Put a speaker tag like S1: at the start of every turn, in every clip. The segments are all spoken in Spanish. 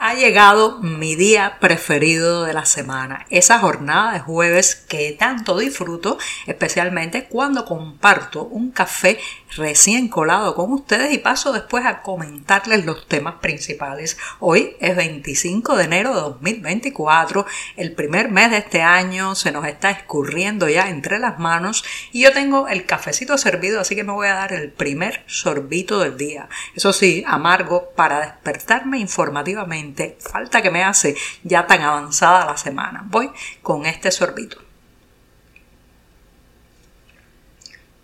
S1: Ha llegado mi día preferido de la semana, esa jornada de jueves que tanto disfruto, especialmente cuando comparto un café recién colado con ustedes y paso después a comentarles los temas principales. Hoy es 25 de enero de 2024, el primer mes de este año se nos está escurriendo ya entre las manos y yo tengo el cafecito servido, así que me voy a dar el primer sorbito del día. Eso sí, amargo para despertarme informativamente falta que me hace ya tan avanzada la semana. Voy con este sorbito.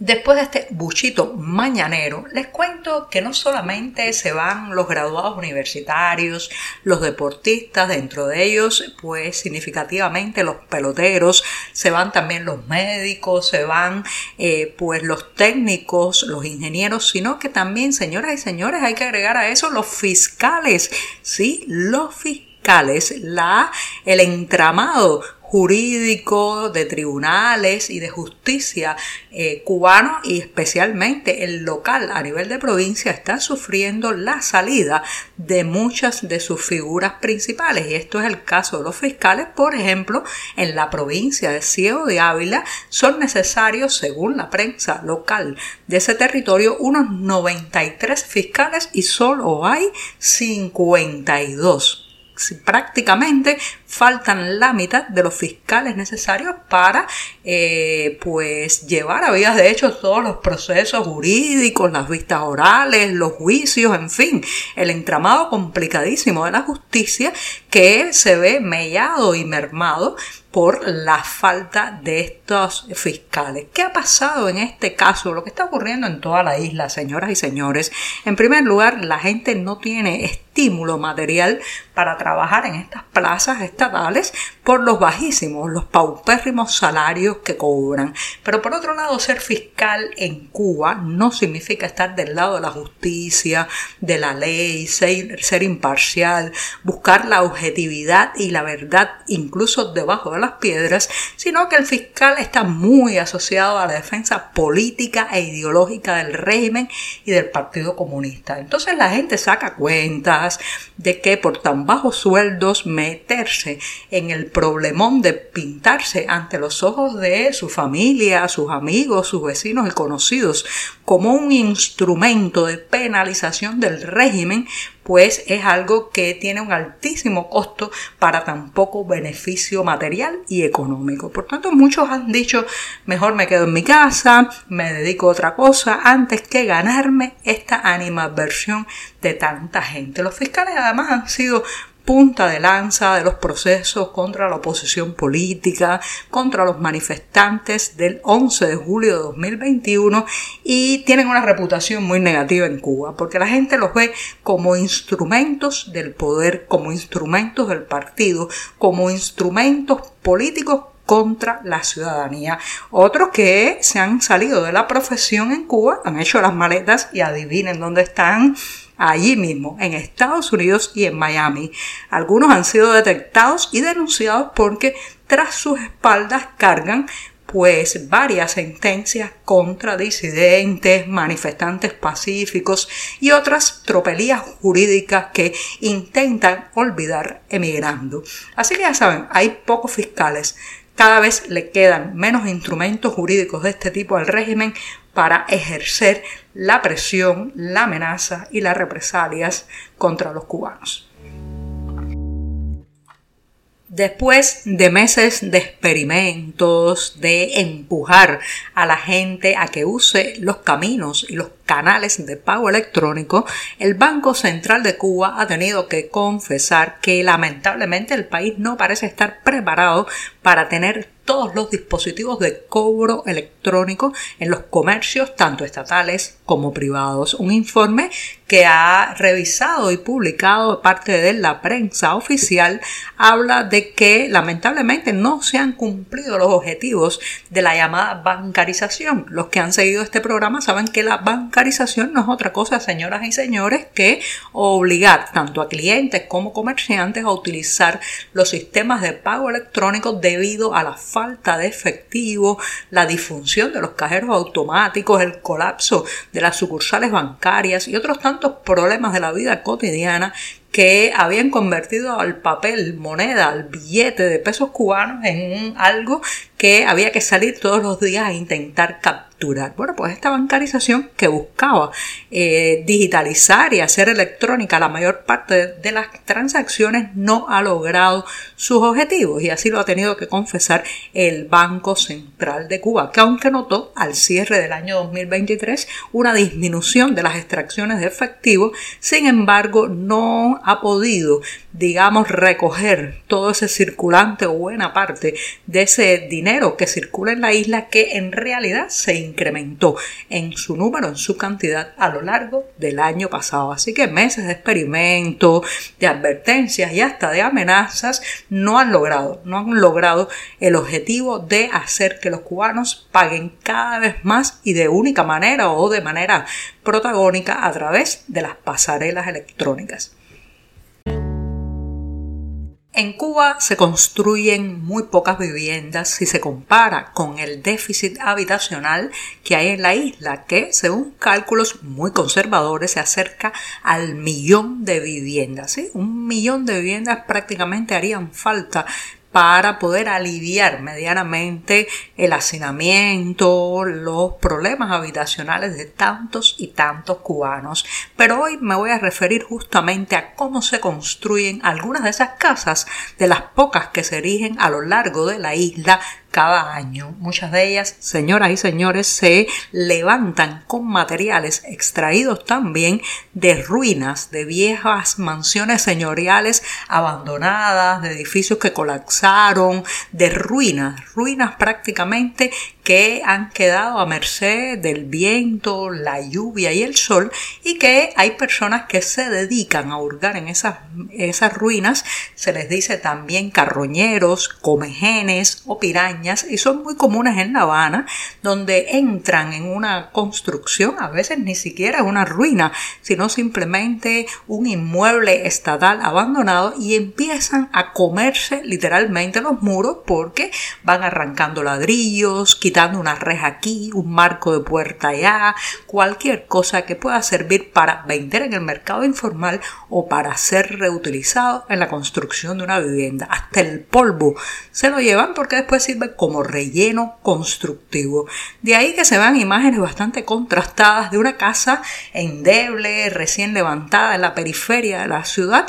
S1: Después de este buchito mañanero, les cuento que no solamente se van los graduados universitarios, los deportistas, dentro de ellos, pues significativamente los peloteros, se van también los médicos, se van eh, pues los técnicos, los ingenieros, sino que también, señoras y señores, hay que agregar a eso los fiscales, sí, los fiscales, la, el entramado jurídico, de tribunales y de justicia eh, cubano y especialmente el local a nivel de provincia está sufriendo la salida de muchas de sus figuras principales. Y esto es el caso de los fiscales. Por ejemplo en la provincia de Ciego de Ávila son necesarios según la prensa local de ese territorio unos 93 fiscales y solo hay 52 prácticamente faltan la mitad de los fiscales necesarios para eh, pues llevar a vías de hecho todos los procesos jurídicos, las vistas orales, los juicios, en fin, el entramado complicadísimo de la justicia que se ve mellado y mermado por la falta de estos fiscales. ¿Qué ha pasado en este caso? Lo que está ocurriendo en toda la isla, señoras y señores. En primer lugar, la gente no tiene estímulo material para trabajar en estas plazas estatales por los bajísimos, los paupérrimos salarios que cobran. Pero por otro lado, ser fiscal en Cuba no significa estar del lado de la justicia, de la ley, ser, imparcial, buscar la objetividad y la verdad incluso debajo de las piedras, sino que el fiscal está muy asociado a la defensa política e ideológica del régimen y del Partido Comunista. Entonces la gente saca cuentas de que por tan bajos sueldos meterse en el problemón de pintarse ante los ojos de su familia, sus amigos, sus vecinos y conocidos como un instrumento de penalización del régimen, pues es algo que tiene un altísimo costo para tan poco beneficio material y económico. Por tanto, muchos han dicho, mejor me quedo en mi casa, me dedico a otra cosa, antes que ganarme esta animadversión de tanta gente. Los fiscales además han sido punta de lanza de los procesos contra la oposición política, contra los manifestantes del 11 de julio de 2021 y tienen una reputación muy negativa en Cuba porque la gente los ve como instrumentos del poder, como instrumentos del partido, como instrumentos políticos contra la ciudadanía. Otros que se han salido de la profesión en Cuba han hecho las maletas y adivinen dónde están allí mismo, en Estados Unidos y en Miami. Algunos han sido detectados y denunciados porque tras sus espaldas cargan pues varias sentencias contra disidentes, manifestantes pacíficos y otras tropelías jurídicas que intentan olvidar emigrando. Así que ya saben, hay pocos fiscales. Cada vez le quedan menos instrumentos jurídicos de este tipo al régimen para ejercer la presión, la amenaza y las represalias contra los cubanos. Después de meses de experimentos, de empujar a la gente a que use los caminos y los canales de pago electrónico, el Banco Central de Cuba ha tenido que confesar que lamentablemente el país no parece estar preparado para tener todos los dispositivos de cobro electrónico en los comercios tanto estatales como privados. Un informe que ha revisado y publicado parte de la prensa oficial habla de que lamentablemente no se han cumplido los objetivos de la llamada bancarización. Los que han seguido este programa saben que la bancarización no es otra cosa, señoras y señores, que obligar tanto a clientes como comerciantes a utilizar los sistemas de pago electrónico debido a la falta de efectivo, la disfunción de los cajeros automáticos, el colapso de las sucursales bancarias y otros tantos problemas de la vida cotidiana que habían convertido al papel, moneda, al billete de pesos cubanos en algo que había que salir todos los días a intentar capturar. Bueno, pues esta bancarización que buscaba eh, digitalizar y hacer electrónica la mayor parte de las transacciones no ha logrado sus objetivos y así lo ha tenido que confesar el Banco Central de Cuba, que aunque notó al cierre del año 2023 una disminución de las extracciones de efectivo, sin embargo no ha podido, digamos, recoger todo ese circulante o buena parte de ese dinero que circula en la isla que en realidad se incrementó en su número, en su cantidad a lo largo del año pasado. Así que meses de experimento, de advertencias y hasta de amenazas no han logrado, no han logrado el objetivo de hacer que los cubanos paguen cada vez más y de única manera o de manera protagónica a través de las pasarelas electrónicas. En Cuba se construyen muy pocas viviendas si se compara con el déficit habitacional que hay en la isla, que según cálculos muy conservadores se acerca al millón de viviendas. Un millón de viviendas prácticamente harían falta para poder aliviar medianamente el hacinamiento, los problemas habitacionales de tantos y tantos cubanos. Pero hoy me voy a referir justamente a cómo se construyen algunas de esas casas, de las pocas que se erigen a lo largo de la isla cada año. Muchas de ellas, señoras y señores, se levantan con materiales extraídos también de ruinas, de viejas mansiones señoriales abandonadas, de edificios que colapsaron, de ruinas, ruinas prácticamente que han quedado a merced del viento, la lluvia y el sol y que hay personas que se dedican a hurgar en esas, esas ruinas, se les dice también carroñeros, comejenes o pirañas y son muy comunes en La Habana donde entran en una construcción, a veces ni siquiera una ruina, sino simplemente un inmueble estatal abandonado y empiezan a comerse literalmente los muros porque van arrancando ladrillos, quitando una reja aquí, un marco de puerta allá, cualquier cosa que pueda servir para vender en el mercado informal o para ser reutilizado en la construcción de una vivienda. Hasta el polvo se lo llevan porque después sirve como relleno constructivo. De ahí que se vean imágenes bastante contrastadas de una casa endeble, recién levantada en la periferia de la ciudad,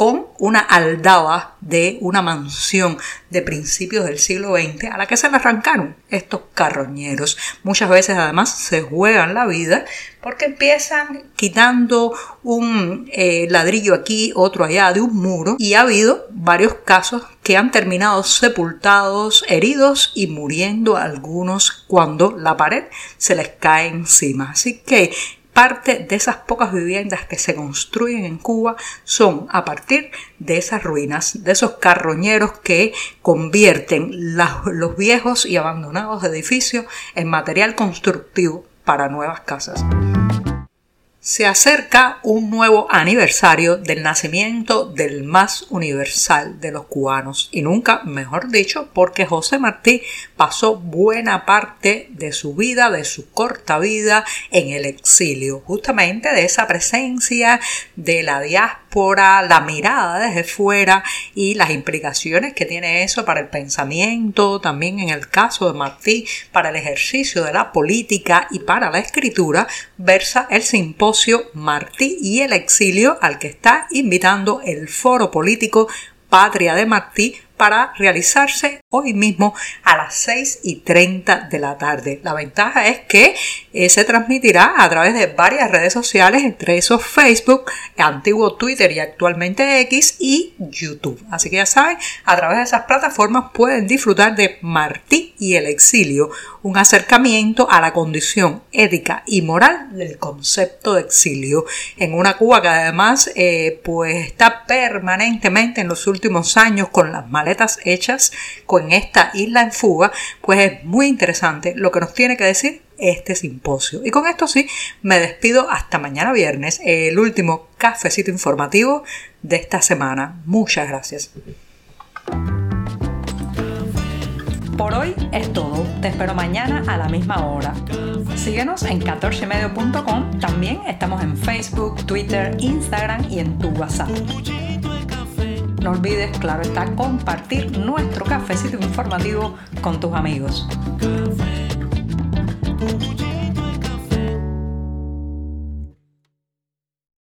S1: con una aldaba de una mansión de principios del siglo XX a la que se le arrancaron estos carroñeros. Muchas veces además se juegan la vida porque empiezan quitando un eh, ladrillo aquí, otro allá de un muro y ha habido varios casos que han terminado sepultados, heridos y muriendo algunos cuando la pared se les cae encima. Así que parte de esas pocas viviendas que se construyen en Cuba son a partir de esas ruinas, de esos carroñeros que convierten los viejos y abandonados edificios en material constructivo para nuevas casas. Se acerca un nuevo aniversario del nacimiento del más universal de los cubanos. Y nunca, mejor dicho, porque José Martí pasó buena parte de su vida, de su corta vida en el exilio, justamente de esa presencia de la diáspora, la mirada desde fuera y las implicaciones que tiene eso para el pensamiento, también en el caso de Martí, para el ejercicio de la política y para la escritura, versa el simposio Martí y el exilio al que está invitando el foro político Patria de Martí para realizarse hoy mismo a las 6 y 30 de la tarde. La ventaja es que eh, se transmitirá a través de varias redes sociales, entre esos Facebook, antiguo Twitter y actualmente X y YouTube. Así que ya saben, a través de esas plataformas pueden disfrutar de Martí y el exilio, un acercamiento a la condición ética y moral del concepto de exilio en una Cuba que además eh, pues está permanentemente en los últimos años con las maletas hechas con esta isla en fuga, pues es muy interesante lo que nos tiene que decir este simposio. Y con esto sí, me despido hasta mañana viernes, el último cafecito informativo de esta semana. Muchas gracias. Por hoy es todo. Te espero mañana a la misma hora. Síguenos en 14medio.com. También estamos en Facebook, Twitter, Instagram y en tu WhatsApp. No olvides, claro está, compartir nuestro cafecito informativo con tus amigos. Thank you.